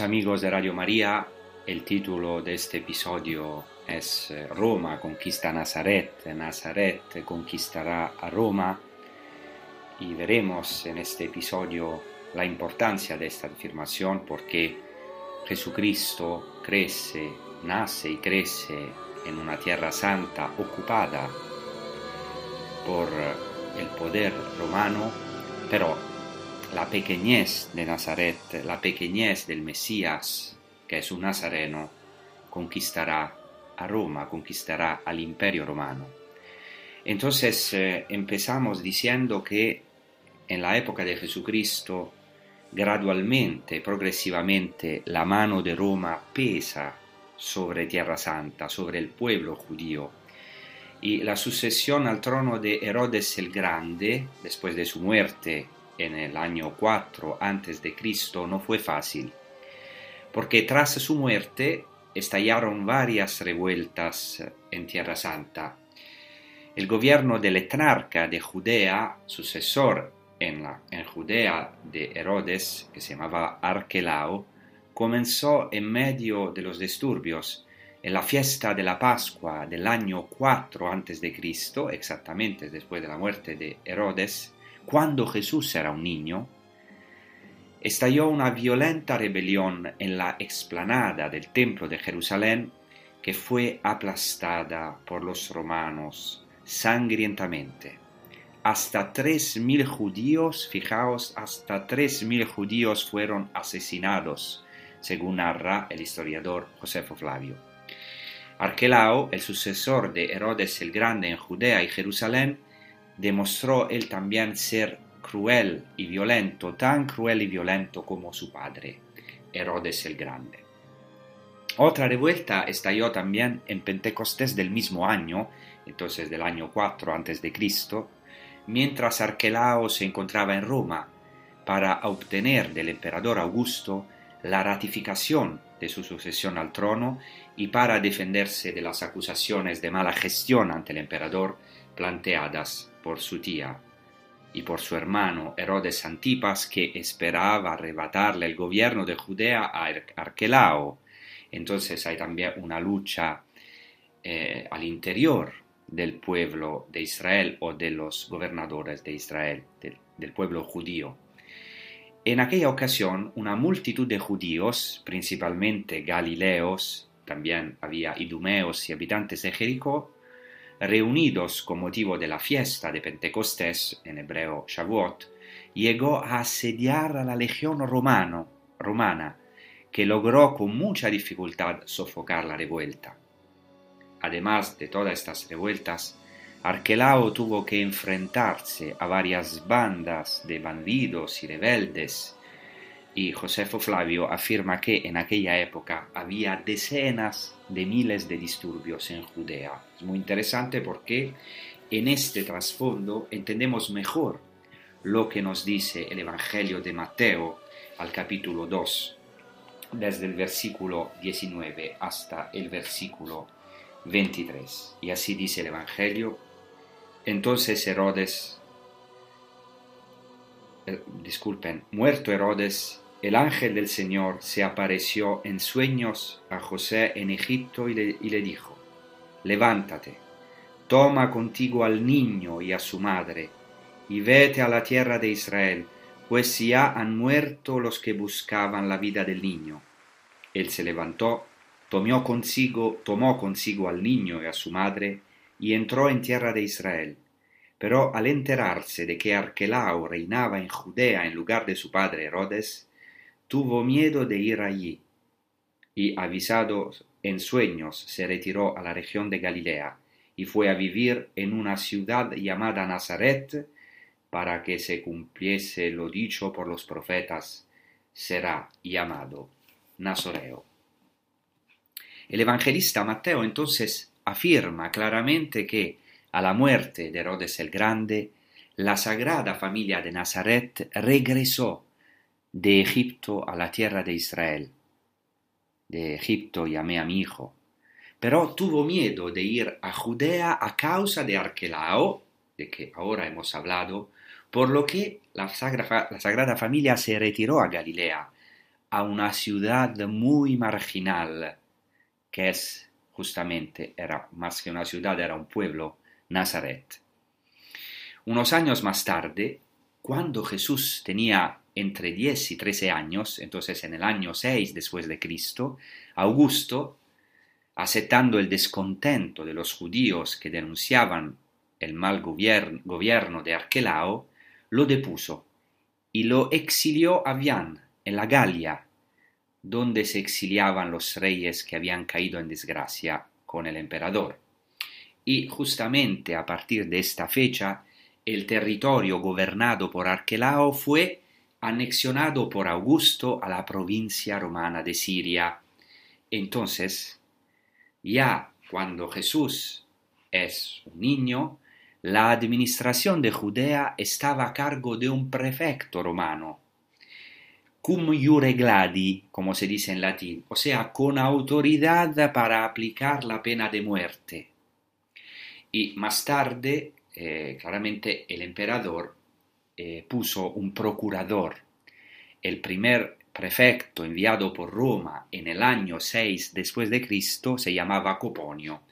Amigos de Radio María, el título de este episodio es eh, Roma conquista Nazaret, Nazaret conquistará a Roma y veremos en este episodio la importancia de esta afirmación porque Jesucristo crece, nace y crece en una tierra santa ocupada por el poder romano, pero la pequeñez de Nazaret, la pequeñez del Mesías, que es un nazareno, conquistará a Roma, conquistará al imperio romano. Entonces eh, empezamos diciendo que en la época de Jesucristo, gradualmente, progresivamente, la mano de Roma pesa sobre Tierra Santa, sobre el pueblo judío. Y la sucesión al trono de Herodes el Grande, después de su muerte en el año 4 antes de Cristo no fue fácil, porque tras su muerte estallaron varias revueltas en Tierra Santa. El gobierno del etnarca de Judea, sucesor en, la, en Judea de Herodes, que se llamaba Arquelao, comenzó en medio de los disturbios en la fiesta de la Pascua del año 4 antes de Cristo, exactamente después de la muerte de Herodes, cuando Jesús era un niño, estalló una violenta rebelión en la explanada del templo de Jerusalén que fue aplastada por los romanos sangrientamente. Hasta tres mil judíos, fijaos, hasta tres mil judíos fueron asesinados, según narra el historiador Josefo Flavio. Arquelao, el sucesor de Herodes el Grande en Judea y Jerusalén, demostró él también ser cruel y violento, tan cruel y violento como su padre, Herodes el Grande. Otra revuelta estalló también en Pentecostés del mismo año, entonces del año 4 a.C., mientras Arquelao se encontraba en Roma para obtener del emperador Augusto la ratificación de su sucesión al trono y para defenderse de las acusaciones de mala gestión ante el emperador planteadas por su tía y por su hermano Herodes Antipas que esperaba arrebatarle el gobierno de Judea a Arquelao. Entonces hay también una lucha eh, al interior del pueblo de Israel o de los gobernadores de Israel, del, del pueblo judío. En aquella ocasión, una multitud de judíos, principalmente galileos, también había idumeos y habitantes de Jericó, reunidos con motivo de la fiesta de Pentecostés, en hebreo Shavuot, llegó a asediar a la legión romano, romana, que logró con mucha dificultad sofocar la revuelta. Además de todas estas revueltas, Arquelao tuvo que enfrentarse a varias bandas de bandidos y rebeldes, y Josefo Flavio afirma que en aquella época había decenas de miles de disturbios en Judea. Es muy interesante porque en este trasfondo entendemos mejor lo que nos dice el Evangelio de Mateo al capítulo 2, desde el versículo 19 hasta el versículo 23. Y así dice el Evangelio. Entonces Herodes, eh, disculpen, muerto Herodes, el ángel del Señor se apareció en sueños a José en Egipto y le, dijo, levántate, toma contigo al niño y a su madre, y vete a la tierra de Israel, pues ya han muerto los que buscaban la vida del niño. Él se levantó, tomó consigo, tomó consigo al niño y a su madre, y entró en tierra de Israel. Pero al enterarse de que Arquelao reinaba en Judea en lugar de su padre Herodes, tuvo miedo de ir allí, y avisado en sueños se retiró a la región de Galilea, y fue a vivir en una ciudad llamada Nazaret, para que se cumpliese lo dicho por los profetas, será llamado Nazoreo. El evangelista Mateo entonces afirma claramente que a la muerte de Herodes el Grande, la sagrada familia de Nazaret regresó de Egipto a la tierra de Israel. De Egipto llamé a mi hijo, pero tuvo miedo de ir a Judea a causa de Arquelao, de que ahora hemos hablado, por lo que la, sagra, la Sagrada Familia se retiró a Galilea, a una ciudad muy marginal, que es justamente, era más que una ciudad, era un pueblo, Nazaret. Unos años más tarde, cuando Jesús tenía entre 10 y 13 años, entonces en el año 6 después de Cristo, Augusto, aceptando el descontento de los judíos que denunciaban el mal gobierno, de Arquelao, lo depuso y lo exilió a Vian, en la Galia, donde se exiliaban los reyes que habían caído en desgracia con el emperador. Y justamente a partir de esta fecha, el territorio gobernado por Arquelao fue anexionado por Augusto a la provincia romana de Siria. Entonces, ya cuando Jesús es un niño, la administración de Judea estaba a cargo de un prefecto romano, cum iure gladi, como se dice en latín, o sea, con autoridad para aplicar la pena de muerte. Y más tarde, eh, claramente, el emperador eh, puso un procurador. El primer prefecto enviado por Roma en el año 6 después de Cristo se llamaba Coponio.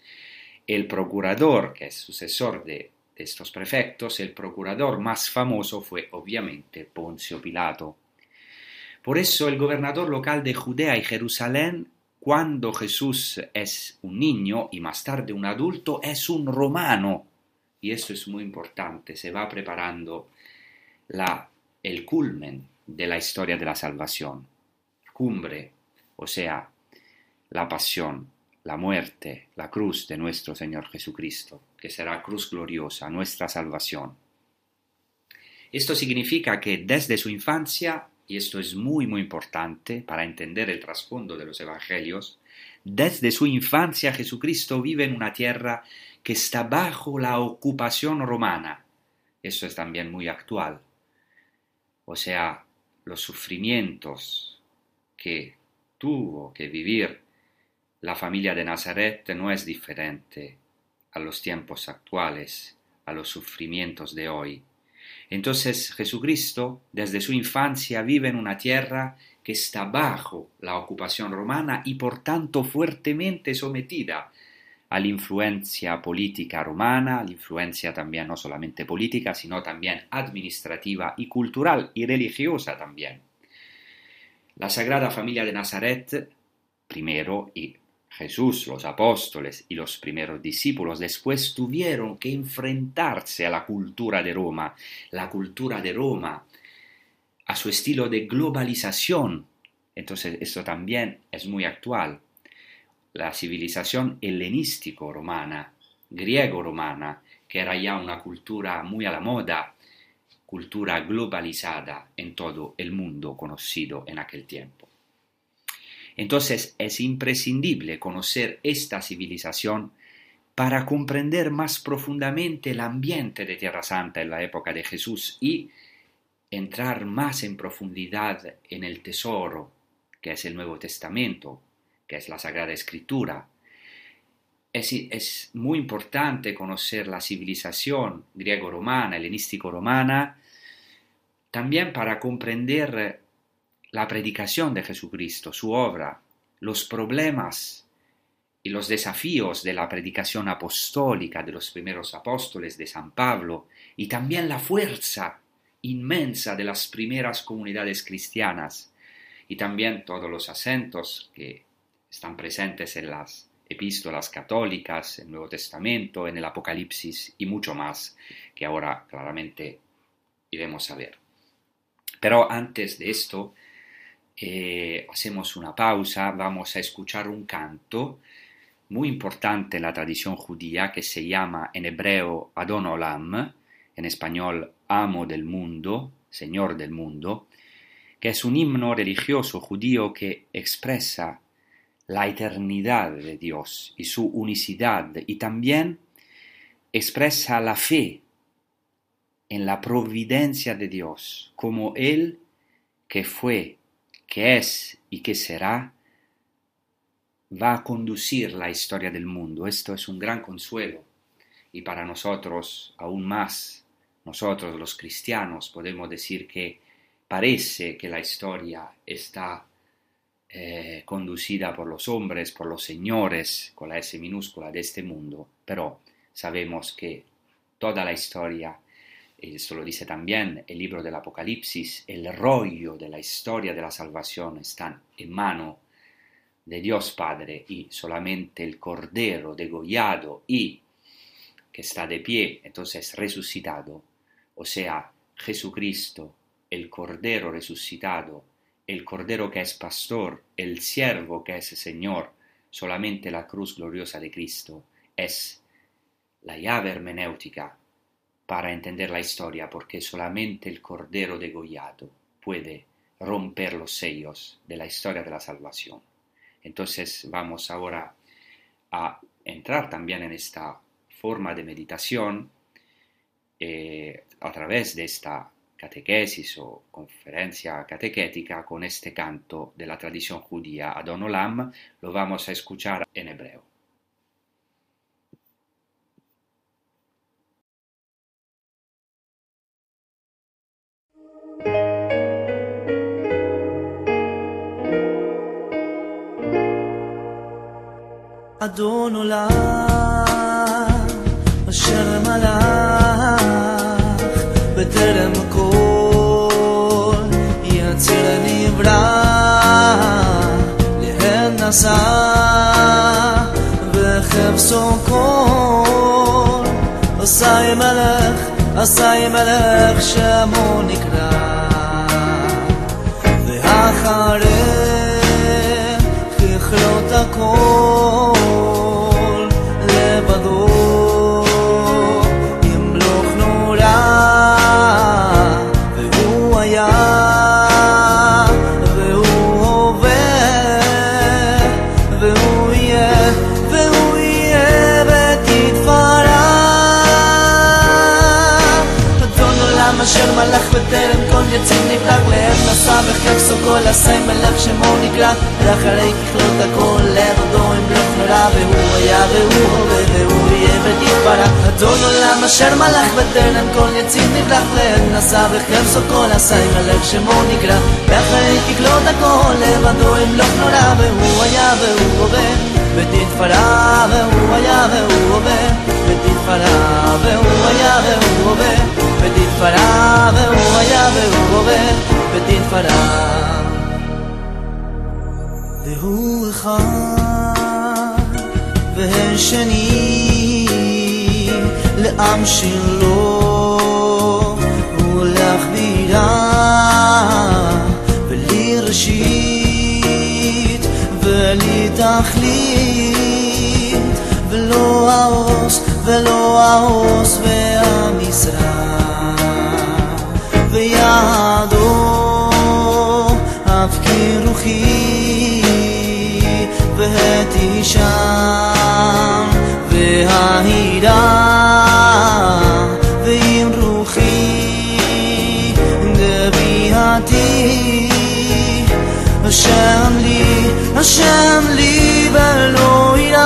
El procurador, que es sucesor de, de estos prefectos, el procurador más famoso fue obviamente Poncio Pilato. Por eso el gobernador local de Judea y Jerusalén, cuando Jesús es un niño y más tarde un adulto, es un romano. Y eso es muy importante, se va preparando la, el culmen de la historia de la salvación. Cumbre, o sea, la pasión, la muerte, la cruz de nuestro Señor Jesucristo, que será cruz gloriosa, nuestra salvación. Esto significa que desde su infancia y esto es muy muy importante para entender el trasfondo de los evangelios, desde su infancia Jesucristo vive en una tierra que está bajo la ocupación romana. Eso es también muy actual. O sea, los sufrimientos que tuvo que vivir la familia de Nazaret no es diferente a los tiempos actuales, a los sufrimientos de hoy. Entonces Jesucristo desde su infancia vive en una tierra que está bajo la ocupación romana y por tanto fuertemente sometida a la influencia política romana, a la influencia también no solamente política, sino también administrativa y cultural y religiosa también. La Sagrada Familia de Nazaret, primero, y Jesús, los apóstoles y los primeros discípulos después tuvieron que enfrentarse a la cultura de Roma, la cultura de Roma, a su estilo de globalización. Entonces, esto también es muy actual. La civilización helenístico-romana, griego-romana, que era ya una cultura muy a la moda, cultura globalizada en todo el mundo conocido en aquel tiempo. Entonces es imprescindible conocer esta civilización para comprender más profundamente el ambiente de Tierra Santa en la época de Jesús y entrar más en profundidad en el tesoro que es el Nuevo Testamento, que es la Sagrada Escritura. Es, es muy importante conocer la civilización griego-romana, helenístico-romana, también para comprender la predicación de Jesucristo, su obra, los problemas y los desafíos de la predicación apostólica de los primeros apóstoles de San Pablo y también la fuerza inmensa de las primeras comunidades cristianas y también todos los acentos que están presentes en las epístolas católicas, el Nuevo Testamento, en el Apocalipsis y mucho más que ahora claramente iremos a ver. Pero antes de esto, eh, hacemos una pausa, vamos a escuchar un canto muy importante en la tradición judía que se llama en hebreo Adon Olam, en español Amo del mundo, Señor del mundo, que es un himno religioso judío que expresa la eternidad de Dios y su unicidad y también expresa la fe en la providencia de Dios, como Él que fue que es y que será, va a conducir la historia del mundo. Esto es un gran consuelo y para nosotros aún más, nosotros los cristianos podemos decir que parece que la historia está eh, conducida por los hombres, por los señores, con la S minúscula de este mundo, pero sabemos que toda la historia esto lo dice también el libro del Apocalipsis, el rollo de la historia de la salvación está en mano de Dios Padre y solamente el Cordero degollado y que está de pie, entonces resucitado, o sea, Jesucristo, el Cordero resucitado, el Cordero que es pastor, el siervo que es Señor, solamente la cruz gloriosa de Cristo es la llave hermenéutica para entender la historia, porque solamente el Cordero degollado puede romper los sellos de la historia de la salvación. Entonces vamos ahora a entrar también en esta forma de meditación eh, a través de esta catequesis o conferencia catequética con este canto de la tradición judía Adon Olam, lo vamos a escuchar en hebreo. אדון עולם, אשר מלך להן נשא וחפשו כל, עשי מלך, עשי מלך שמו נקרא, בטרם כל יציב נבלח לעת נשא וחפשו כל עשי מלך שמו נקרא. ואחרי ככלות הכל לבדו ימלוך נורא והוא היה והוא הווה והוא יהיה ותתפרע אדון עולם אשר מלך בטרם כל יציב נבלח לעת נשא וחפשו כל עשי מלך שמו נקרא. ואחרי ככלות הכל לבדו ימלוך נורא והוא היה והוא הווה בתפארה והוא היה והוא הווה בתפארה והוא היה והוא הווה בדין פרה, והוא היה והוא הורה, בדין פרה. והוא אחד, והן שני, לעם שלו, ולהכבירה, ולי ראשית, ולי תכלית, ולא העוז, ולא העוז והמזרח. השם לי, השם לי ולא ירם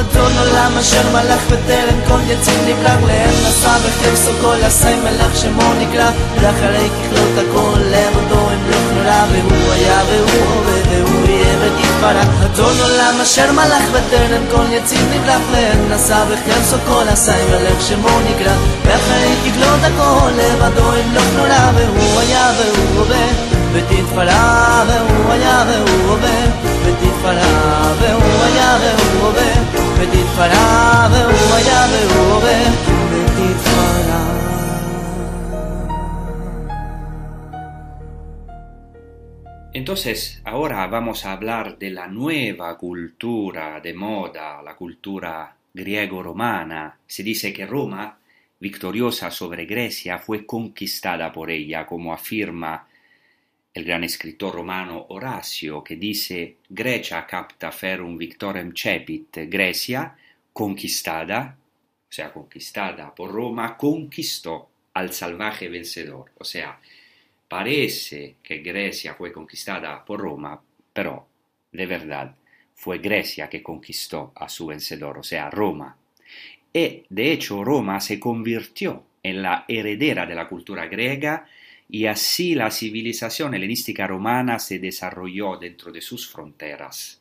אדון עולם אשר מלך בטרם כל יציר נבלח לאם נשא בחפשו כל עשי מלך שמו נקרא. לאחרי ככלות הכל לעבודו אמלוך נורא והוא היה והוא הווה והוא יהיה ותתפרע אדון עולם אשר מלך בטרם כל יציר נבלח לאם נשא בחפשו כל עשי מלך שמו נקרא. לאחרי ככלות הכל לעבודו אמלוך נורא והוא היה והוא הווה. ותתפרע והוא היה והוא הווה. ותתפרע והוא היה והוא הווה. ותתפרע והוא היה והוא הווה. ותתפרע Entonces, ahora vamos a hablar de la nueva cultura de moda, la cultura griego-romana. Se dice que Roma, victoriosa sobre Grecia, fue conquistada por ella, como afirma el gran escritor romano Horacio, que dice Grecia capta ferum victorem cepit, Grecia, conquistada, o sea, conquistada por Roma, conquistó al salvaje vencedor. O sea, parece que Grecia fue conquistada por Roma, pero de verdad fue Grecia que conquistó a su vencedor, o sea, Roma. Y de hecho Roma se convirtió en la heredera de la cultura griega y así la civilización helenística romana se desarrolló dentro de sus fronteras.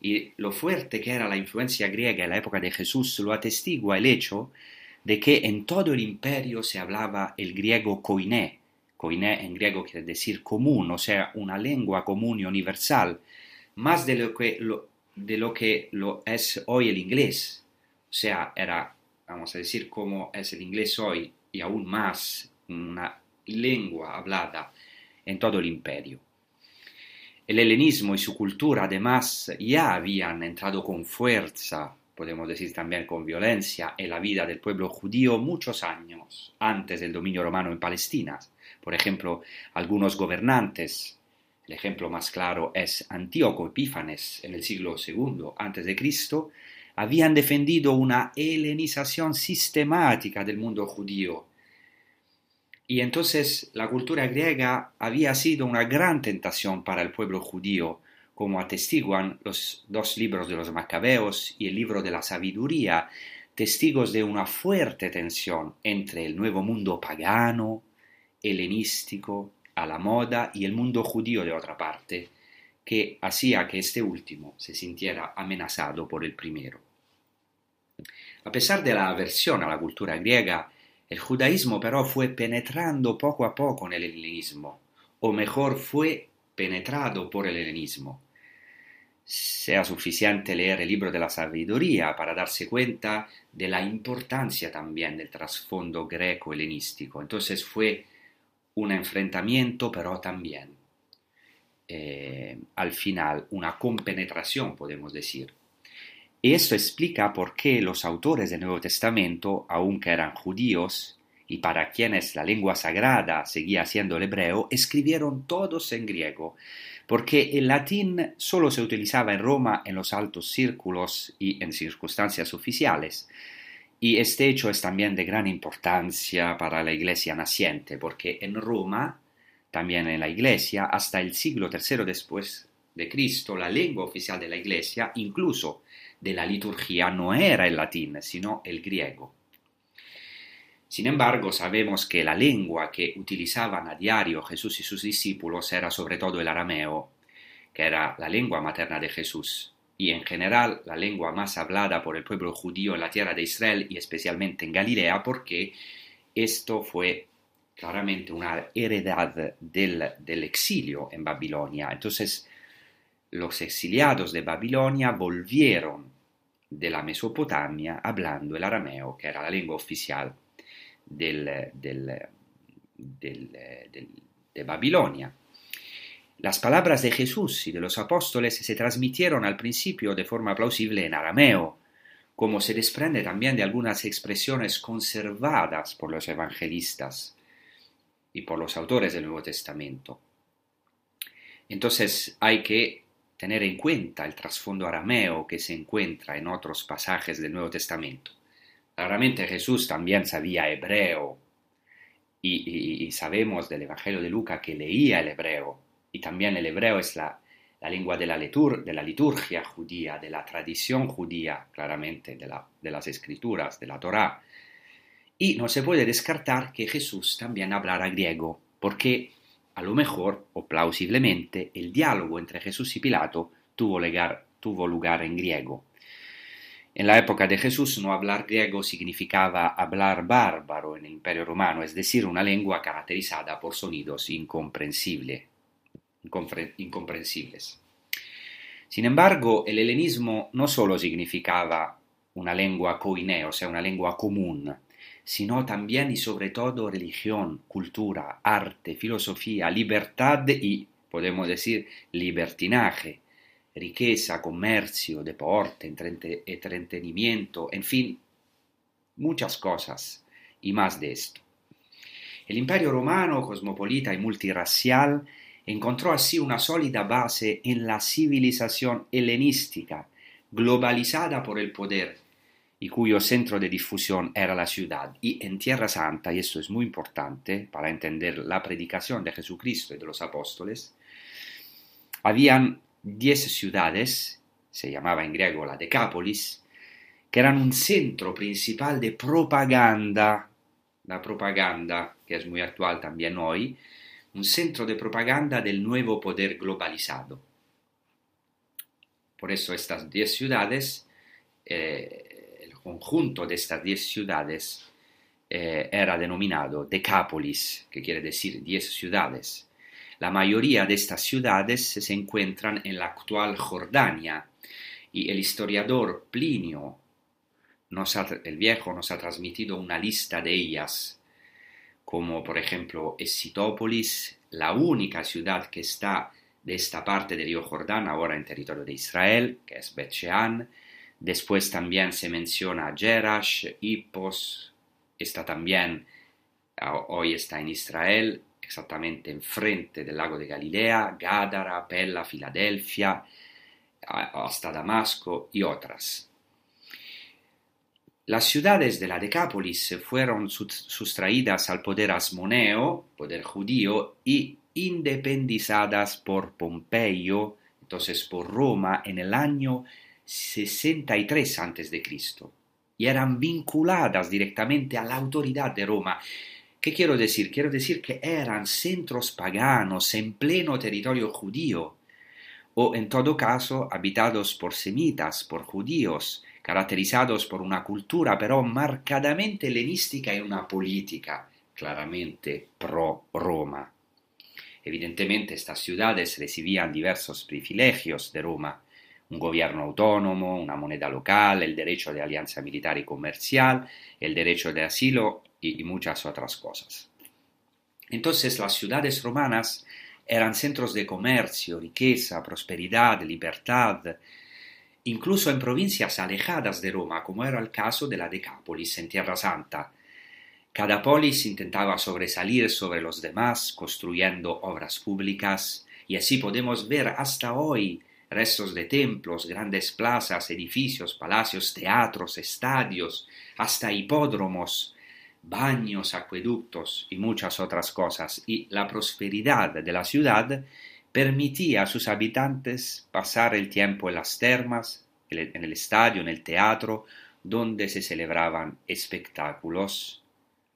Y lo fuerte que era la influencia griega en la época de Jesús lo atestigua el hecho de que en todo el imperio se hablaba el griego koiné. Koiné en griego quiere decir común, o sea, una lengua común y universal, más de lo que de lo, que lo es hoy el inglés. O sea, era, vamos a decir, como es el inglés hoy y aún más una lengua hablada en todo el imperio. El helenismo y su cultura además ya habían entrado con fuerza, podemos decir también con violencia, en la vida del pueblo judío muchos años antes del dominio romano en Palestina. Por ejemplo, algunos gobernantes, el ejemplo más claro es Antíoco Epífanes en el siglo II Cristo, habían defendido una helenización sistemática del mundo judío. Y entonces la cultura griega había sido una gran tentación para el pueblo judío, como atestiguan los dos libros de los Macabeos y el libro de la sabiduría, testigos de una fuerte tensión entre el nuevo mundo pagano, helenístico, a la moda y el mundo judío de otra parte, que hacía que este último se sintiera amenazado por el primero. A pesar de la aversión a la cultura griega, el judaísmo però fue penetrando poco a poco en el helenismo, o mejor fue penetrado por el helenismo. Sea suficiente leer el libro de la sabiduría para darse cuenta de la importancia también del trasfondo greco-helenístico. Entonces fue un enfrentamiento, pero también eh, al final una compenetración, podemos decir. Y esto explica por qué los autores del Nuevo Testamento, aunque eran judíos y para quienes la lengua sagrada seguía siendo el hebreo, escribieron todos en griego, porque el latín solo se utilizaba en Roma en los altos círculos y en circunstancias oficiales. Y este hecho es también de gran importancia para la iglesia naciente, porque en Roma, también en la iglesia, hasta el siglo III después de Cristo, la lengua oficial de la iglesia, incluso de la liturgia no era el latín, sino el griego. Sin embargo, sabemos que la lengua que utilizaban a diario Jesús y sus discípulos era sobre todo el arameo, que era la lengua materna de Jesús y en general la lengua más hablada por el pueblo judío en la tierra de Israel y especialmente en Galilea, porque esto fue claramente una heredad del, del exilio en Babilonia. Entonces, los exiliados de Babilonia volvieron de la Mesopotamia hablando el arameo, que era la lengua oficial del, del, del, de Babilonia. Las palabras de Jesús y de los apóstoles se transmitieron al principio de forma plausible en arameo, como se desprende también de algunas expresiones conservadas por los evangelistas y por los autores del Nuevo Testamento. Entonces hay que tener en cuenta el trasfondo arameo que se encuentra en otros pasajes del Nuevo Testamento. Claramente Jesús también sabía hebreo y, sabemos del Evangelio de Lucas que leía el hebreo y también el hebreo es la, lengua de la, de la, liturgia judía, de la tradición judía, claramente, de, la, de, las escrituras, de la Torá. Y no se puede descartar que Jesús también hablara griego, porque a lo mejor, o plausiblemente, el diálogo entre Jesús y Pilato tuvo lugar en griego. En la época de Jesús no hablar griego significaba hablar bárbaro en el Imperio Romano, es decir, una lengua caracterizada por sonidos incomprensibles incomprensibles. Sin embargo, el helenismo no solo significaba una lengua koiné, o sea, una lengua común, sino también y sobre todo religión, cultura, arte, filosofía, libertad y, podemos decir, libertinaje, riqueza, comercio, deporte, entretenimiento, en fin, muchas cosas y más de esto. El imperio romano, cosmopolita y multirracial, encontró así una sólida base en la civilización helenística, globalizada por el poder, y cuyo centro de difusión era la ciudad. Y en Tierra Santa, y esto es muy importante para entender la predicación de Jesucristo y de los apóstoles, habían diez ciudades, se llamaba en griego la Decápolis, que eran un centro principal de propaganda, la propaganda que es muy actual también hoy, un centro de propaganda del nuevo poder globalizado. Por eso estas diez ciudades, eh, el conjunto de estas diez ciudades eh, era denominado Decápolis, que quiere decir diez ciudades. La mayoría de estas ciudades se encuentran en la actual Jordania y el historiador Plinio, el viejo, nos ha transmitido una lista de ellas como por ejemplo Escitópolis, la única ciudad que está de esta parte del río Jordán, ahora en territorio de Israel, que es Bet Shean. Después también se menciona Jerash, Hippos, está también, hoy está en Israel, exactamente enfrente del lago de Galilea, Gadara, Pella, Filadelfia, hasta Damasco y otras. Las ciudades de la Decápolis fueron sustraídas al poder asmoneo, poder judío, y independizadas por Pompeyo, entonces por Roma, en el año 63 a.C. Y eran vinculadas directamente a la autoridad de Roma. ¿Qué quiero decir? Quiero decir que eran centros paganos en pleno territorio judío, o en todo caso habitados por semitas, por judíos, caracterizados por una cultura pero marcadamente helenística y una política claramente pro Roma. Evidentemente estas ciudades recibían diversos privilegios de Roma, un gobierno autónomo, una moneda local, el derecho de alianza militar y comercial, el derecho de asilo y, y muchas otras cosas. Entonces las ciudades romanas eran centros de comercio, riqueza, prosperidad, libertad, incluso en provincias alejadas de Roma, como era el caso de la Decápolis en Tierra Santa. Cada polis intentaba sobresalir sobre los demás, construyendo obras públicas, y así podemos ver hasta hoy restos de templos, grandes plazas, edificios, palacios, teatros, estadios, hasta hipódromos, baños, acueductos y muchas otras cosas, y la prosperidad de la ciudad permitía a sus habitantes pasar el tiempo en las termas, en el estadio, en el teatro, donde se celebraban espectáculos,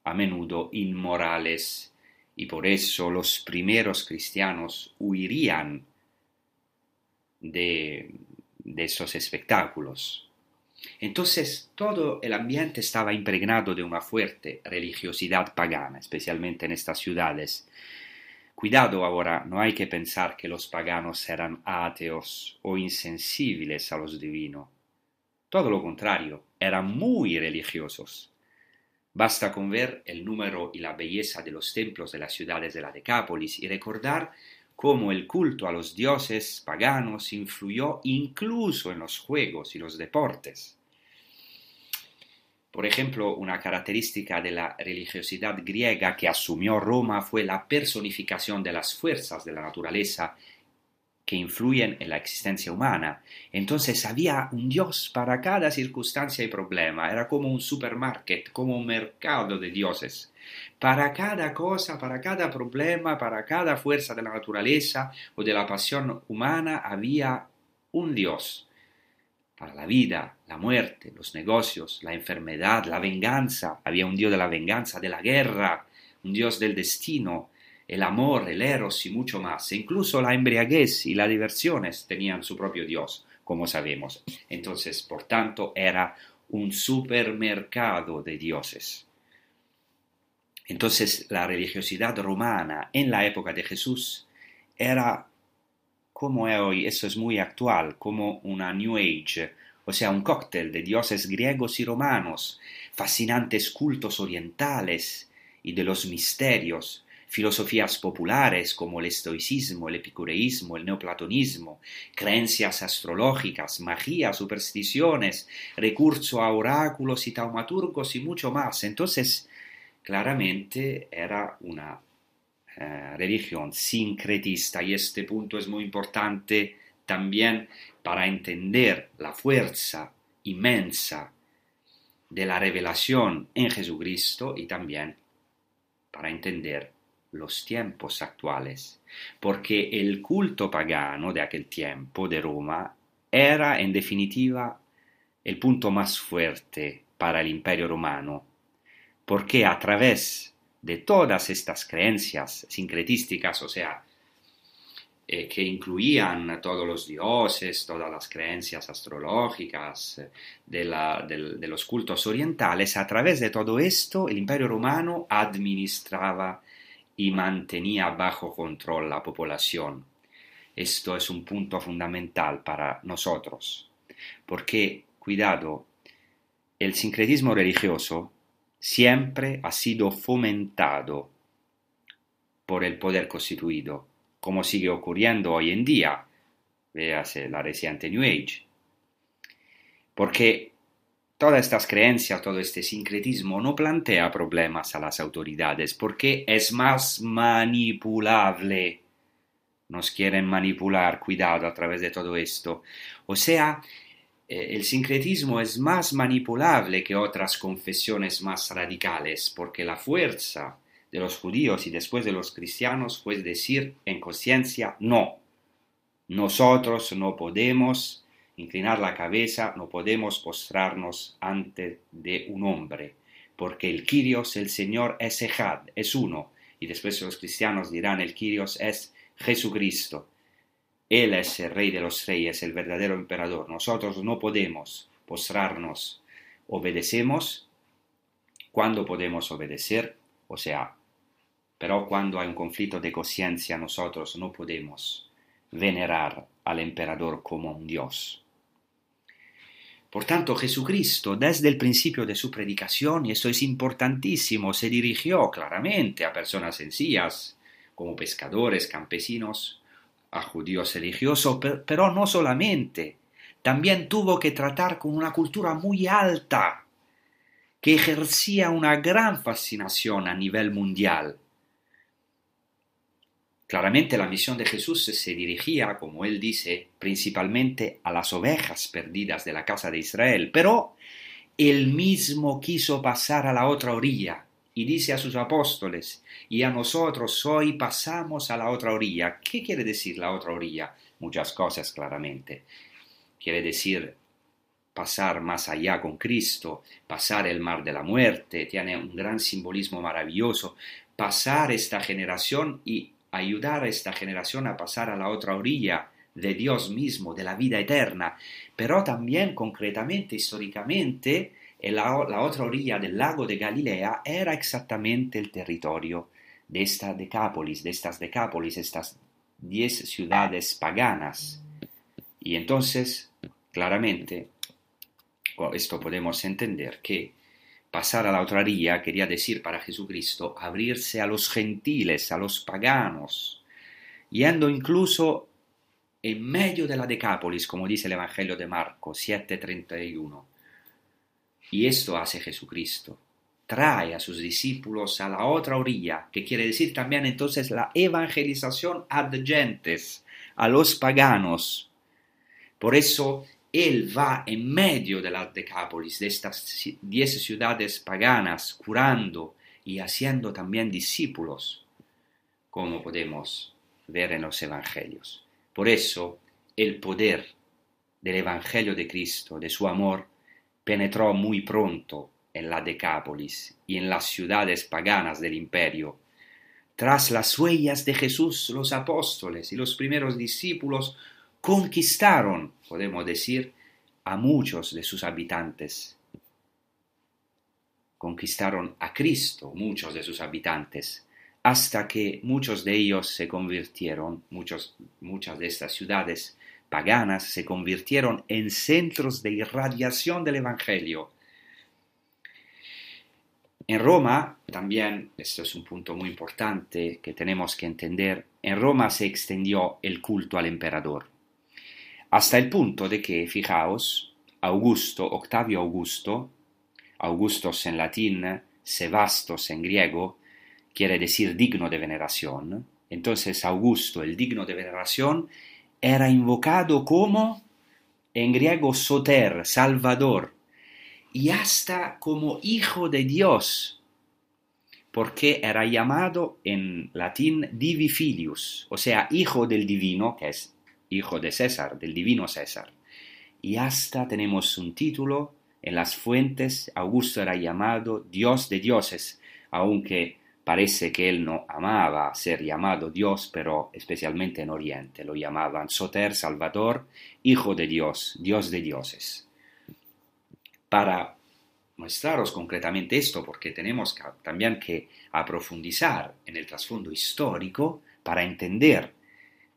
a menudo inmorales, y por eso los primeros cristianos huirían de, esos espectáculos. Entonces todo el ambiente estaba impregnado de una fuerte religiosidad pagana, especialmente en estas ciudades. Cuidado ahora, no hay que pensar que los paganos eran ateos o insensibles a los divinos. Todo lo contrario, eran muy religiosos. Basta con ver el número y la belleza de los templos de las ciudades de la Decápolis y recordar cómo el culto a los dioses paganos influyó incluso en los juegos y los deportes. Por ejemplo, una característica de la religiosidad griega que asumió Roma fue la personificación de las fuerzas de la naturaleza que influyen en la existencia humana. Entonces había un dios para cada circunstancia y problema. Era como un supermarket, como un mercado de dioses. Para cada cosa, para cada problema, para cada fuerza de la naturaleza o de la pasión humana había un dios. Para la vida, la muerte, los negocios, la enfermedad, la venganza, había un dios de la venganza, de la guerra, un dios del destino, el amor, el eros y mucho más. E incluso la embriaguez y las diversiones tenían su propio Dios, como sabemos. Entonces, por tanto, era un supermercado de dioses. Entonces, la religiosidad romana en la época de Jesús era como es hoy, eso es muy actual, como una New Age, o sea, un cóctel de dioses griegos y romanos, fascinantes cultos orientales y de los misterios, filosofías populares como el estoicismo, el epicureísmo, el neoplatonismo, creencias astrológicas, magia, supersticiones, recurso a oráculos y taumaturgos y mucho más. Entonces, claramente era una eh, religión sincretista. Y este punto es muy importante también para entender la fuerza inmensa de la revelación en Jesucristo y también para entender los tiempos actuales, porque el culto pagano de aquel tiempo de Roma era en definitiva el punto más fuerte para el imperio romano, porque a través de todas estas creencias sincretísticas, o sea, eh, que incluían todos los dioses, todas las creencias astrológicas eh, de, la, de, de los cultos orientales, a través de todo esto el imperio romano administraba y mantenía bajo control la población. Esto es un punto fundamental para nosotros, porque, cuidado, el sincretismo religioso siempre ha sido fomentado por el poder constituido, como sigue ocurriendo hoy en día, véase la reciente New Age. Porque todas estas creencias, todo este sincretismo no plantea problemas a las autoridades, porque es más manipulable. Nos quieren manipular, cuidado a través de todo esto. O sea, el sincretismo es más manipulable que otras confesiones más radicales, porque la fuerza de los judíos y después de los cristianos fue decir en conciencia no. Nosotros no podemos inclinar la cabeza, no podemos postrarnos ante de un hombre, porque el Kyrios, el Señor, es Ejad, es uno, y después los cristianos dirán el Kyrios es Jesucristo. Él es el Rey de los Reyes, el verdadero emperador. Nosotros no podemos postrarnos. Obedecemos cuando podemos obedecer, o sea, pero cuando hay un conflicto de conciencia nosotros no podemos venerar al emperador como un Dios. Por tanto, Jesucristo, desde el principio de su predicación, y esto es importantísimo, se dirigió claramente a personas sencillas, como pescadores, campesinos, a judíos religiosos, pero no solamente, también tuvo que tratar con una cultura muy alta, que ejercía una gran fascinación a nivel mundial. Claramente la misión de Jesús se dirigía, como él dice, principalmente a las ovejas perdidas de la casa de Israel, pero él mismo quiso pasar a la otra orilla y dice a sus apóstoles, y a nosotros hoy pasamos a la otra orilla. ¿Qué quiere decir la otra orilla? Muchas cosas claramente. Quiere decir pasar más allá con Cristo, pasar el mar de la muerte, tiene un gran simbolismo maravilloso, pasar esta generación y ayudar a esta generación a pasar a la otra orilla de Dios mismo, de la vida eterna, pero también concretamente, históricamente, en la, la otra orilla del lago de Galilea era exactamente el territorio de esta Decápolis, de estas Decápolis, estas diez ciudades paganas. Y entonces, claramente, esto podemos entender que pasar a la otra orilla quería decir para Jesucristo abrirse a los gentiles, a los paganos, yendo incluso en medio de la Decápolis, como dice el Evangelio de Marco 7:31. Y esto hace Jesucristo. Trae a sus discípulos a la otra orilla, que quiere decir también entonces la evangelización ad gentes, a los paganos. Por eso él va en medio de la Decápolis, de estas diez ciudades paganas, curando y haciendo también discípulos, como podemos ver en los evangelios. Por eso el poder del Evangelio de Cristo, de su amor, penetró muy pronto en la Decápolis y en las ciudades paganas del imperio. Tras las huellas de Jesús, los apóstoles y los primeros discípulos conquistaron, podemos decir, a muchos de sus habitantes. Conquistaron a Cristo muchos de sus habitantes, hasta que muchos de ellos se convirtieron, muchos, muchas de estas ciudades paganas se convirtieron en centros de irradiación del Evangelio. En Roma, también, esto es un punto muy importante que tenemos que entender, en Roma se extendió el culto al emperador, hasta el punto de que, fijaos, Augusto, Octavio Augusto, Augustos en latín, Sebastos en griego, quiere decir digno de veneración. Entonces Augusto, el digno de veneración, era invocado como, en griego, soter, salvador, y hasta como hijo de Dios, porque era llamado en latín divi filius, o sea, hijo del divino, que es hijo de César, del divino César. Y hasta tenemos un título en las fuentes, Augusto era llamado Dios de dioses, aunque parece que él no amaba ser llamado Dios, pero especialmente en Oriente lo llamaban Soter, Salvador, Hijo de Dios, Dios de dioses. Para mostraros concretamente esto, porque tenemos también que aprofundizar en el trasfondo histórico para entender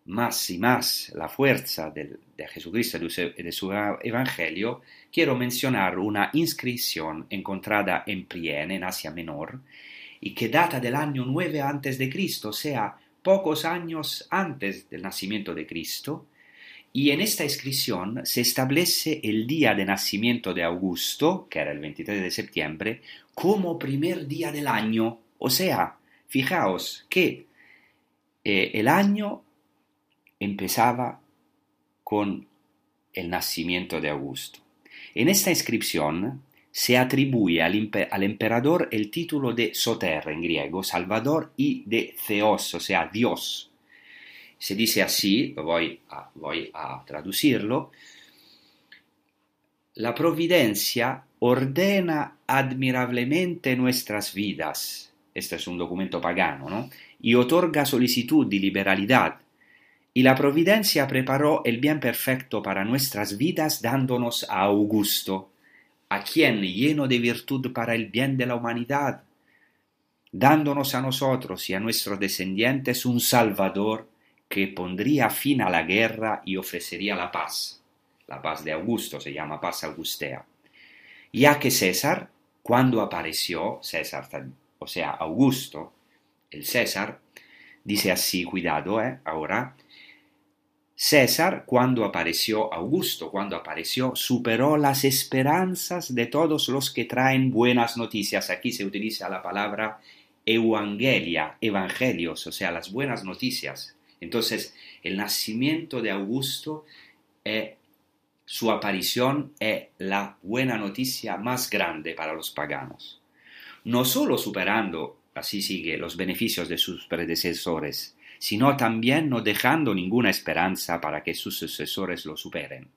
más y más la fuerza del, de Jesucristo y de su Evangelio, quiero mencionar una inscripción encontrada en Priene, en Asia Menor, y que data del año 9 antes de Cristo, o sea, pocos años antes del nacimiento de Cristo, y en esta inscripción se establece el día de nacimiento de Augusto, que era el 23 de septiembre, como primer día del año, o sea, fijaos que eh, el año empezaba con el nacimiento de Augusto. En esta inscripción se atribuye al, emperador el título de Soter en griego, Salvador, y de Theos, o sea, Dios. Se dice así, voy a, voy a traducirlo, la providencia ordena admirablemente nuestras vidas, este es un documento pagano, ¿no? y otorga solicitud y liberalidad y la providencia preparó el bien perfecto para nuestras vidas dándonos a Augusto, a quien lleno de virtud para el bien de la humanidad, dándonos a nosotros y a nuestros descendientes un Salvador que pondría fin a la guerra y ofrecería la paz. La paz de Augusto se llama paz augustea. Ya que César, cuando apareció, César, o sea, Augusto, el César, dice así, cuidado, eh, ahora, César, cuando apareció Augusto, cuando apareció, superó las esperanzas de todos los que traen buenas noticias. Aquí se utiliza la palabra evangelia, evangelios, o sea, las buenas noticias. Entonces, el nacimiento de Augusto, eh, su aparición es la buena noticia más grande para los paganos. No solo superando, así sigue, los beneficios de sus predecesores, sino también no dejando ninguna esperanza para que sus sucesores lo superen,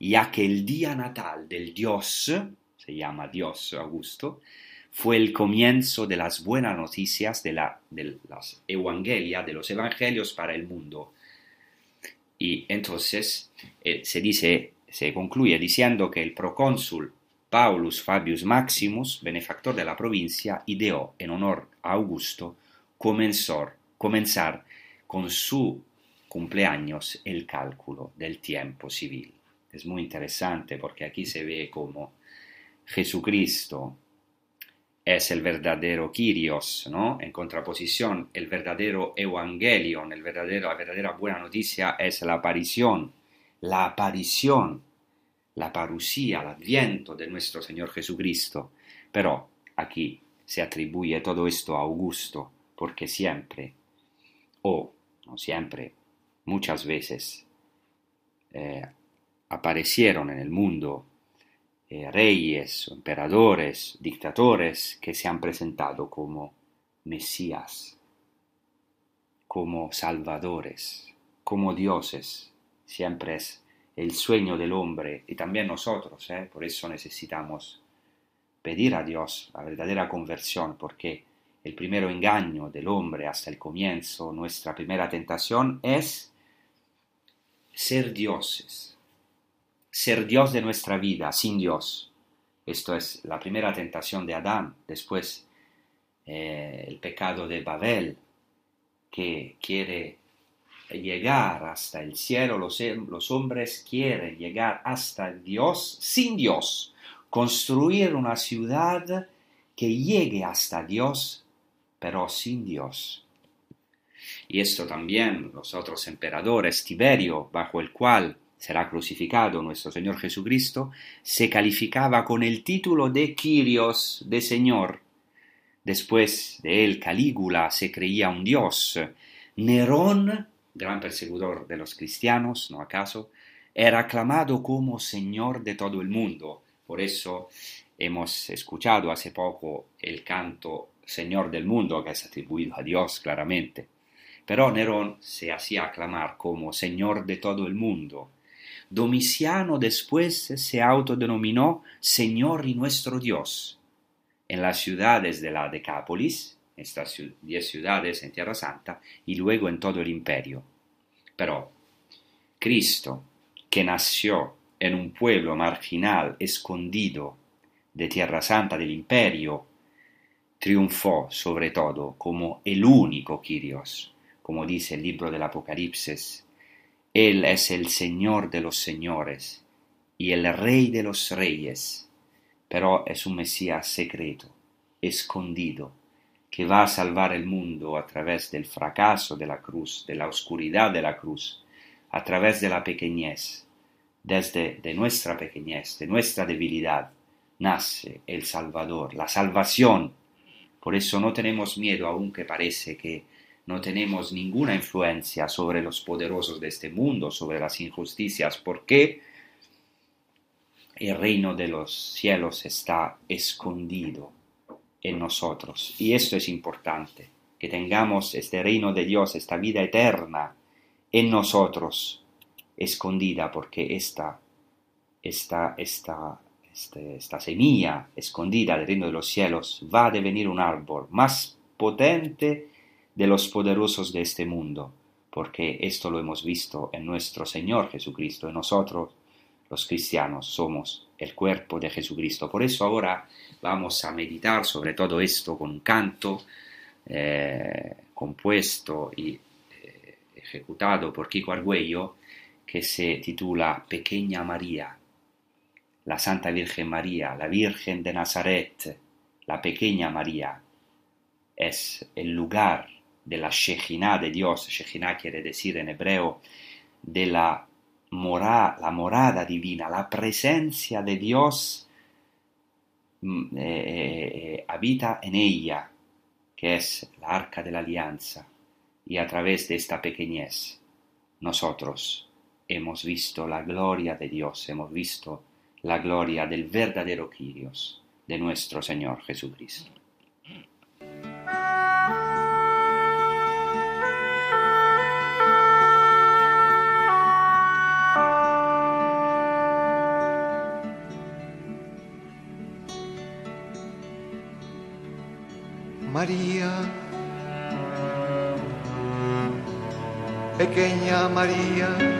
ya que el día natal del Dios, se llama Dios Augusto, fue el comienzo de las buenas noticias de, la, de las evangelia, de los evangelios para el mundo. Y entonces eh, se dice, se concluye diciendo que el procónsul Paulus Fabius Maximus, benefactor de la provincia, ideó en honor a Augusto comenzar, comenzar con su cumpleaños el cálculo del tiempo civil. Es muy interesante porque aquí se ve como Jesucristo es el verdadero Kyrios, ¿no? En contraposición, el verdadero Evangelion, el verdadero, la verdadera buena noticia es la aparición, la aparición, la parusía, el adviento de nuestro Señor Jesucristo. Pero aquí se atribuye todo esto a Augusto, porque siempre, o no siempre, muchas veces, eh, aparecieron en el mundo eh, reyes, emperadores, dictadores que se han presentado como Mesías, como salvadores, como dioses. Siempre es el sueño del hombre y también nosotros, ¿eh? por eso necesitamos pedir a Dios la verdadera conversión, porque el primer engaño del hombre hasta el comienzo, nuestra primera tentación es ser dioses ser Dios de nuestra vida sin Dios. Esto es la primera tentación de Adán, después eh, el pecado de Babel, que quiere llegar hasta el cielo, los, los hombres quieren llegar hasta Dios sin Dios, construir una ciudad que llegue hasta Dios, pero sin Dios. Y esto también los otros emperadores, Tiberio, bajo el cual será crucificado nuestro Señor Jesucristo, se calificaba con el título de Kyrios, de Señor. Después de él, Calígula se creía un dios. Nerón, gran perseguidor de los cristianos, ¿no acaso? Era aclamado como Señor de todo el mundo. Por eso hemos escuchado hace poco el canto Señor del mundo, que es atribuido a Dios claramente. Pero Nerón se hacía aclamar como Señor de todo el mundo Domiciano después se autodenominó Señor y nuestro Dios. En las ciudades de la Decápolis, estas diez ciudades en Tierra Santa, y luego en todo el imperio. Pero Cristo, que nació en un pueblo marginal, escondido de Tierra Santa del imperio, triunfó sobre todo como el único Kyrios, como dice el libro del Apocalipsis él es el Señor de los señores y el Rey de los reyes, pero es un Mesías secreto, escondido, que va a salvar el mundo a través del fracaso de la cruz, de la oscuridad de la cruz, a través de la pequeñez. Desde de nuestra pequeñez, de nuestra debilidad, nace el Salvador, la salvación. Por eso no tenemos miedo, aunque parece que no tenemos ninguna influencia sobre los poderosos de este mundo, sobre las injusticias, porque el reino de los cielos está escondido en nosotros. Y esto es importante, que tengamos este reino de Dios, esta vida eterna en nosotros, escondida, porque esta, esta, esta, este, esta semilla escondida del reino de los cielos va a devenir un árbol más potente de los poderosos de este mundo, porque esto lo hemos visto en nuestro Señor Jesucristo, en nosotros los cristianos somos el cuerpo de Jesucristo. Por eso ahora vamos a meditar sobre todo esto con un canto eh, compuesto y eh, ejecutado por Kiko Argüello que se titula Pequeña María, la Santa Virgen María, la Virgen de Nazaret, la Pequeña María, es el lugar de la Shekhinah de Dios, Shekhinah quiere decir en hebreo de la, mora, la morada divina, la presencia de Dios mm, eh, eh, habita en ella, que es la arca de la alianza, y a través de esta pequeñez nosotros hemos visto la gloria de Dios, hemos visto la gloria del verdadero Kyrios, de nuestro Señor Jesucristo. María, pequeña María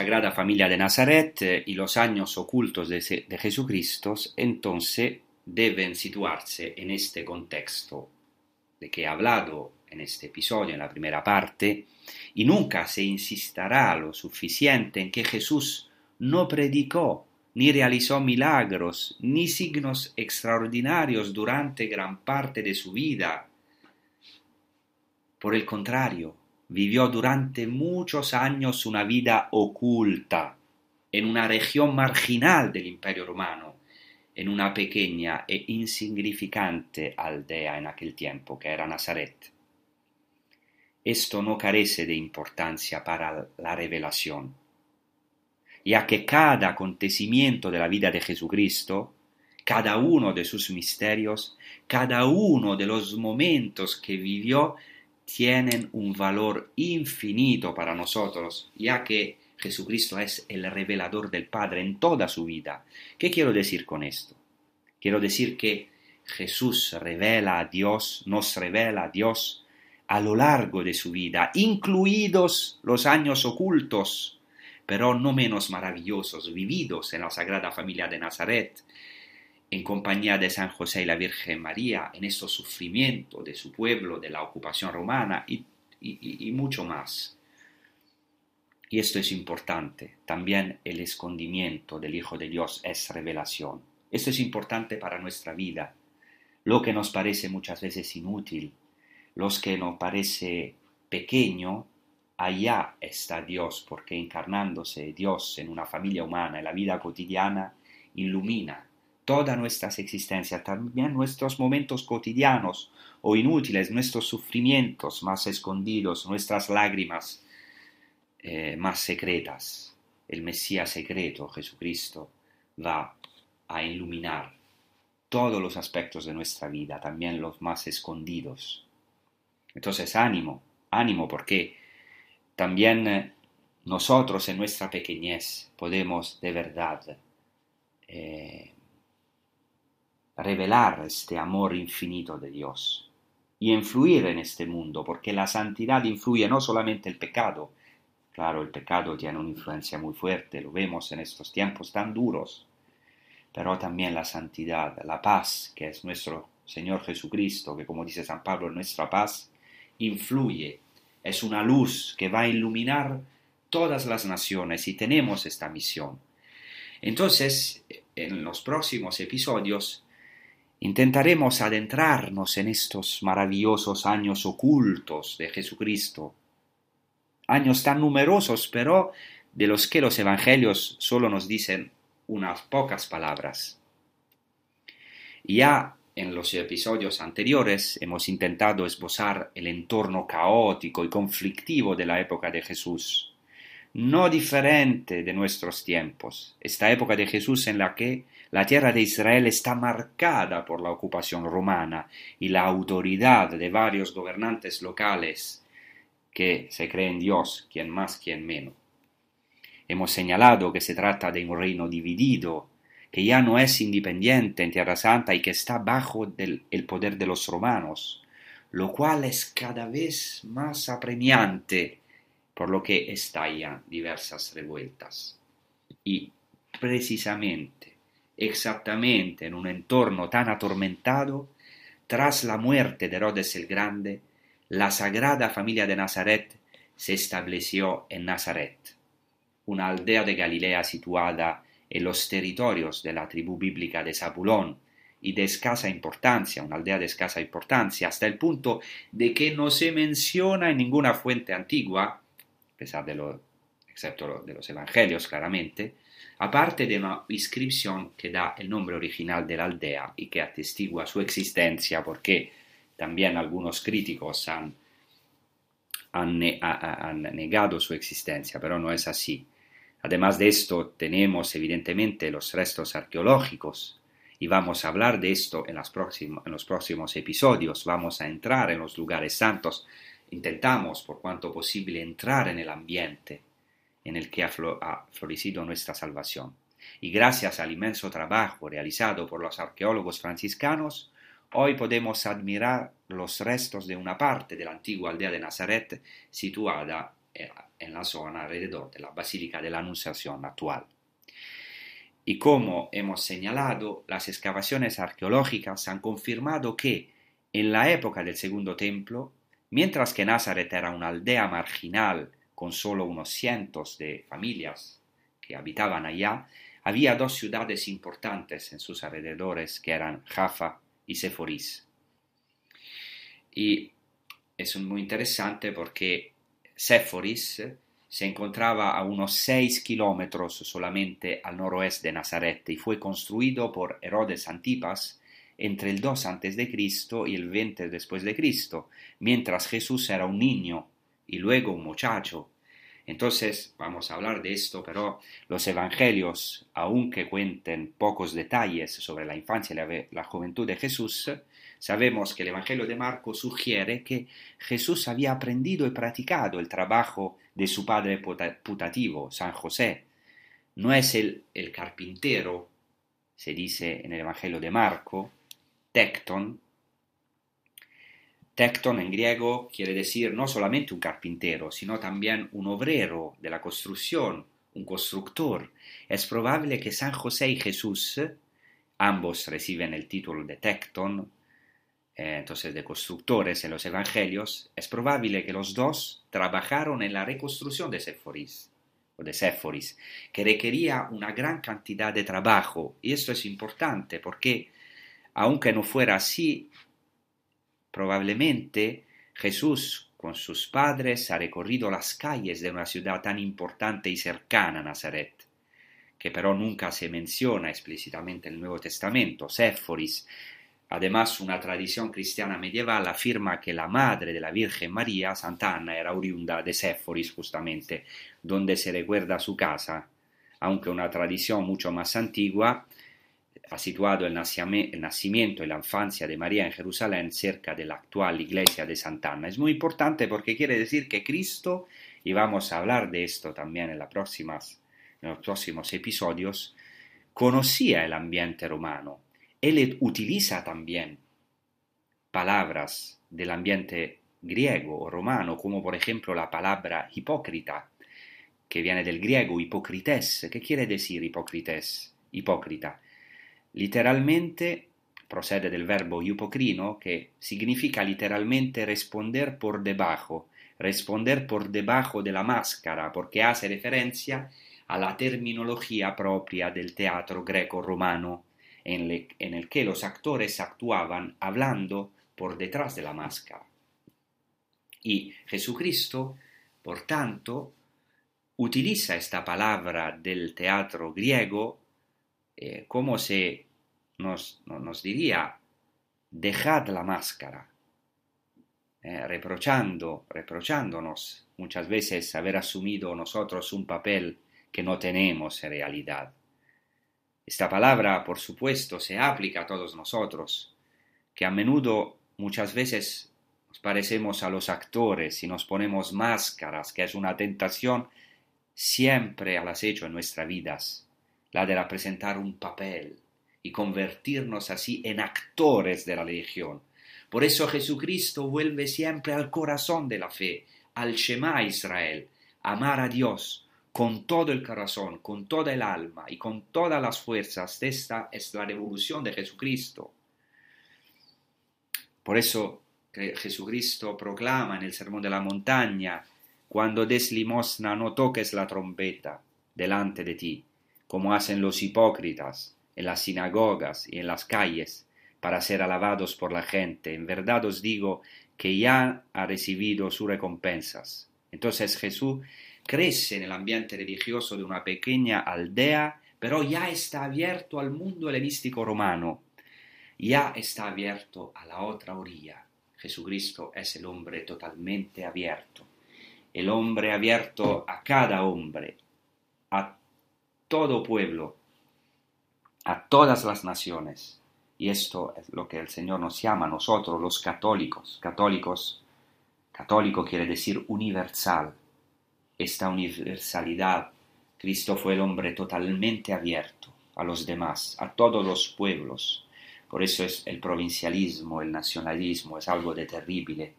Sagrada Familia de Nazaret eh, y los años ocultos de, de Jesucristo entonces deben situarse en este contexto de que he hablado en este episodio, en la primera parte, y nunca se insistirá lo suficiente en que Jesús no predicó ni realizó milagros ni signos extraordinarios durante gran parte de su vida. Por el contrario, vivió durante muchos años una vida oculta en una región marginal del Imperio Romano, en una pequeña e insignificante aldea en aquel tiempo, que era Nazaret. Esto no carece de importancia para la revelación, ya que cada acontecimiento de la vida de Jesucristo, cada uno de sus misterios, cada uno de los momentos que vivió, tienen un valor infinito para nosotros, ya que Jesucristo es el revelador del Padre en toda su vida. ¿Qué quiero decir con esto? Quiero decir que Jesús revela a Dios, nos revela a Dios a lo largo de su vida, incluidos los años ocultos, pero no menos maravillosos, vividos en la Sagrada Familia de Nazaret, en compañía de San José y la Virgen María, en estos sufrimientos de su pueblo, de la ocupación romana y, mucho más. Y esto es importante. También el escondimiento del Hijo de Dios es revelación. Esto es importante para nuestra vida. Lo que nos parece muchas veces inútil, los que nos parece pequeño, allá está Dios, porque encarnándose Dios en una familia humana, en la vida cotidiana, ilumina todas nuestras existencias, también nuestros momentos cotidianos o inútiles, nuestros sufrimientos más escondidos, nuestras lágrimas eh, más secretas. El Mesías secreto, Jesucristo, va a iluminar todos los aspectos de nuestra vida, también los más escondidos. Entonces, ánimo, ánimo, porque también eh, nosotros en nuestra pequeñez podemos de verdad eh, revelar este amor infinito de Dios y influir en este mundo, porque la santidad influye no solamente el pecado, claro, el pecado tiene una influencia muy fuerte, lo vemos en estos tiempos tan duros, pero también la santidad, la paz, que es nuestro Señor Jesucristo, que como dice San Pablo, nuestra paz, influye, es una luz que va a iluminar todas las naciones y tenemos esta misión. Entonces, en los próximos episodios, intentaremos adentrarnos en estos maravillosos años ocultos de Jesucristo, años tan numerosos, pero de los que los evangelios solo nos dicen unas pocas palabras. Ya en los episodios anteriores hemos intentado esbozar el entorno caótico y conflictivo de la época de Jesús, no diferente de nuestros tiempos, esta época de Jesús en la que la tierra de Israel está marcada por la ocupación romana y la autoridad de varios gobernantes locales que se creen Dios, quien más, quien menos. Hemos señalado que se trata de un reino dividido, que ya no es independiente en Tierra Santa y que está bajo el poder de los romanos, lo cual es cada vez más apremiante, por lo que estallan diversas revueltas. Y precisamente, exactamente en un entorno tan atormentado, tras la muerte de Herodes el Grande, la sagrada familia de Nazaret se estableció en Nazaret, una aldea de Galilea situada en los territorios de la tribu bíblica de Zabulón y de escasa importancia, una aldea de escasa importancia, hasta el punto de que no se menciona en ninguna fuente antigua, pesar de lo, excepto de los evangelios claramente, aparte de una inscripción que da el nombre original de la aldea y que atestigua su existencia, porque también algunos críticos han, han, negado su existencia, pero no es así. Además de esto, tenemos evidentemente los restos arqueológicos y vamos a hablar de esto en, los próximos episodios. Vamos a entrar en los lugares santos. Intentamos, por cuanto posible, entrar en el ambiente en el que ha, florecido nuestra salvación. Y gracias al inmenso trabajo realizado por los arqueólogos franciscanos, hoy podemos admirar los restos de una parte de la antigua aldea de Nazaret situada en la zona alrededor de la Basílica de la Anunciación actual. Y como hemos señalado, las excavaciones arqueológicas han confirmado que en la época del Segundo Templo, mientras que Nazaret era una aldea marginal con solo unos cientos de familias que habitaban allá, había dos ciudades importantes en sus alrededores que eran Jaffa y Seforis. Y es muy interesante porque Séforis se encontraba a unos seis kilómetros solamente al noroeste de Nazaret y fue construido por Herodes Antipas entre el 2 a.C. y el 20 después de Cristo, mientras Jesús era un niño y luego un muchacho. Entonces, vamos a hablar de esto, pero los evangelios, aunque cuenten pocos detalles sobre la infancia y la, juventud de Jesús, Sabemos que el Evangelio de Marco sugiere que Jesús había aprendido y practicado el trabajo de su padre putativo, San José. No es el, el carpintero, se dice en el Evangelio de Marco, tecton. Tecton en griego quiere decir no solamente un carpintero, sino también un obrero de la construcción, un constructor. Es probable que San José y Jesús, ambos reciben el título de tecton, eh, entonces de constructores en los evangelios, es probable que los dos trabajaron en la reconstrucción de Séforis, o de Séforis, que requería una gran cantidad de trabajo. Y esto es importante porque, aunque no fuera así, probablemente Jesús con sus padres ha recorrido las calles de una ciudad tan importante y cercana a Nazaret, que pero nunca se menciona explícitamente en el Nuevo Testamento. Séforis Además, una tradición cristiana medieval afirma que la madre de la Virgen María, Santa Ana, era oriunda de Séforis justamente, donde se recuerda su casa, aunque una tradición mucho más antigua ha situado el, nacimiento y la infancia de María en Jerusalén cerca de la actual iglesia de Santa Ana. Es muy importante porque quiere decir que Cristo, y vamos a hablar de esto también en, los próximos episodios, conocía el ambiente romano él utiliza también palabras del ambiente griego o romano, como por ejemplo la palabra hipócrita, que viene del griego hipocrites. ¿Qué quiere decir hipocrites? Hipócrita. Literalmente procede del verbo hipocrino, que significa literalmente responder por debajo, responder por debajo de la máscara, porque hace referencia a la terminología propia del teatro greco-romano, en el que los actores actuaban hablando por detrás de la máscara. Y Jesucristo, por tanto, utiliza esta palabra del teatro griego eh, como se nos, no- nos diría, dejad la máscara, eh, reprochando, reprochándonos muchas veces haber asumido nosotros un papel que no tenemos en realidad. Esta palabra, por supuesto, se aplica a todos nosotros, que a menudo, muchas veces, nos parecemos a los actores y nos ponemos máscaras, que es una tentación siempre al acecho en nuestras vidas, la de representar un papel y convertirnos así en actores de la religión. Por eso Jesucristo vuelve siempre al corazón de la fe, al Shema Israel, amar a Dios con todo el corazón, con toda el alma y con todas las fuerzas. Esta es la revolución de Jesucristo. Por eso que Jesucristo proclama en el Sermón de la Montaña, cuando des limosna no toques la trompeta delante de ti, como hacen los hipócritas en las sinagogas y en las calles, para ser alabados por la gente. En verdad os digo que ya ha recibido sus recompensas. Entonces Jesús crece en el ambiente religioso de una pequeña aldea, pero ya está abierto al mundo helenístico romano, ya está abierto a la otra orilla. Jesucristo es el hombre totalmente abierto, el hombre abierto a cada hombre, a todo pueblo, a todas las naciones. Y esto es lo que el Señor nos llama nosotros, los católicos. Católicos, católico quiere decir universal. Esta universalidad, Cristo fue el hombre totalmente abierto a los demás, a todos los pueblos. Por eso es el provincialismo, el nacionalismo, es algo de terrible,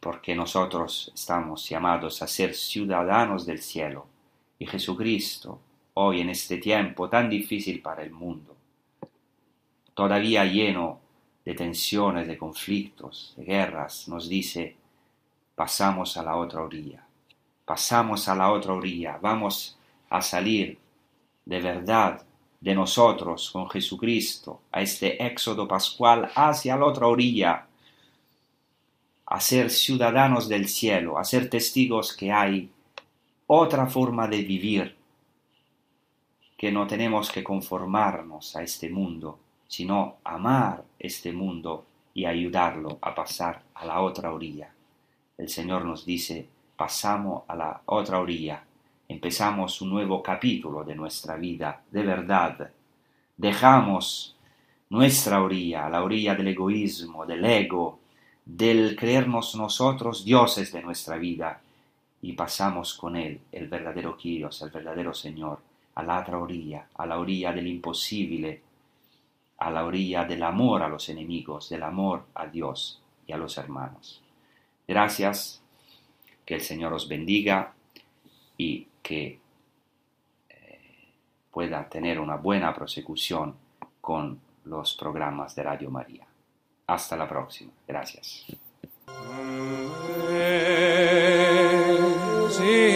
porque nosotros estamos llamados a ser ciudadanos del cielo. Y Jesucristo, hoy en este tiempo tan difícil para el mundo, todavía lleno de tensiones, de conflictos, de guerras, nos dice, pasamos a la otra orilla, pasamos a la otra orilla, vamos a salir de verdad de nosotros con Jesucristo a este éxodo pascual hacia la otra orilla, a ser ciudadanos del cielo, a ser testigos que hay otra forma de vivir, que no tenemos que conformarnos a este mundo, sino amar este mundo y ayudarlo a pasar a la otra orilla. El Señor nos dice, pasamos a la otra orilla, empezamos un nuevo capítulo de nuestra vida, de verdad. Dejamos nuestra orilla, la orilla del egoísmo, del ego, del creernos nosotros dioses de nuestra vida, y pasamos con Él, el verdadero Kyrios, el verdadero Señor, a la otra orilla, a la orilla del imposible, a la orilla del amor a los enemigos, del amor a Dios y a los hermanos. Gracias, que el Señor os bendiga y que eh, pueda tener una buena prosecución con los programas de Radio María. Hasta la próxima. Gracias. Amazing